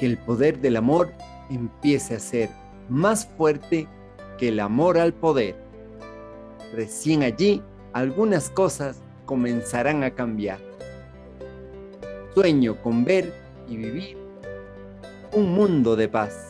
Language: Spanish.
que el poder del amor empiece a ser más fuerte que el amor al poder. Recién allí algunas cosas comenzarán a cambiar. Sueño con ver y vivir un mundo de paz.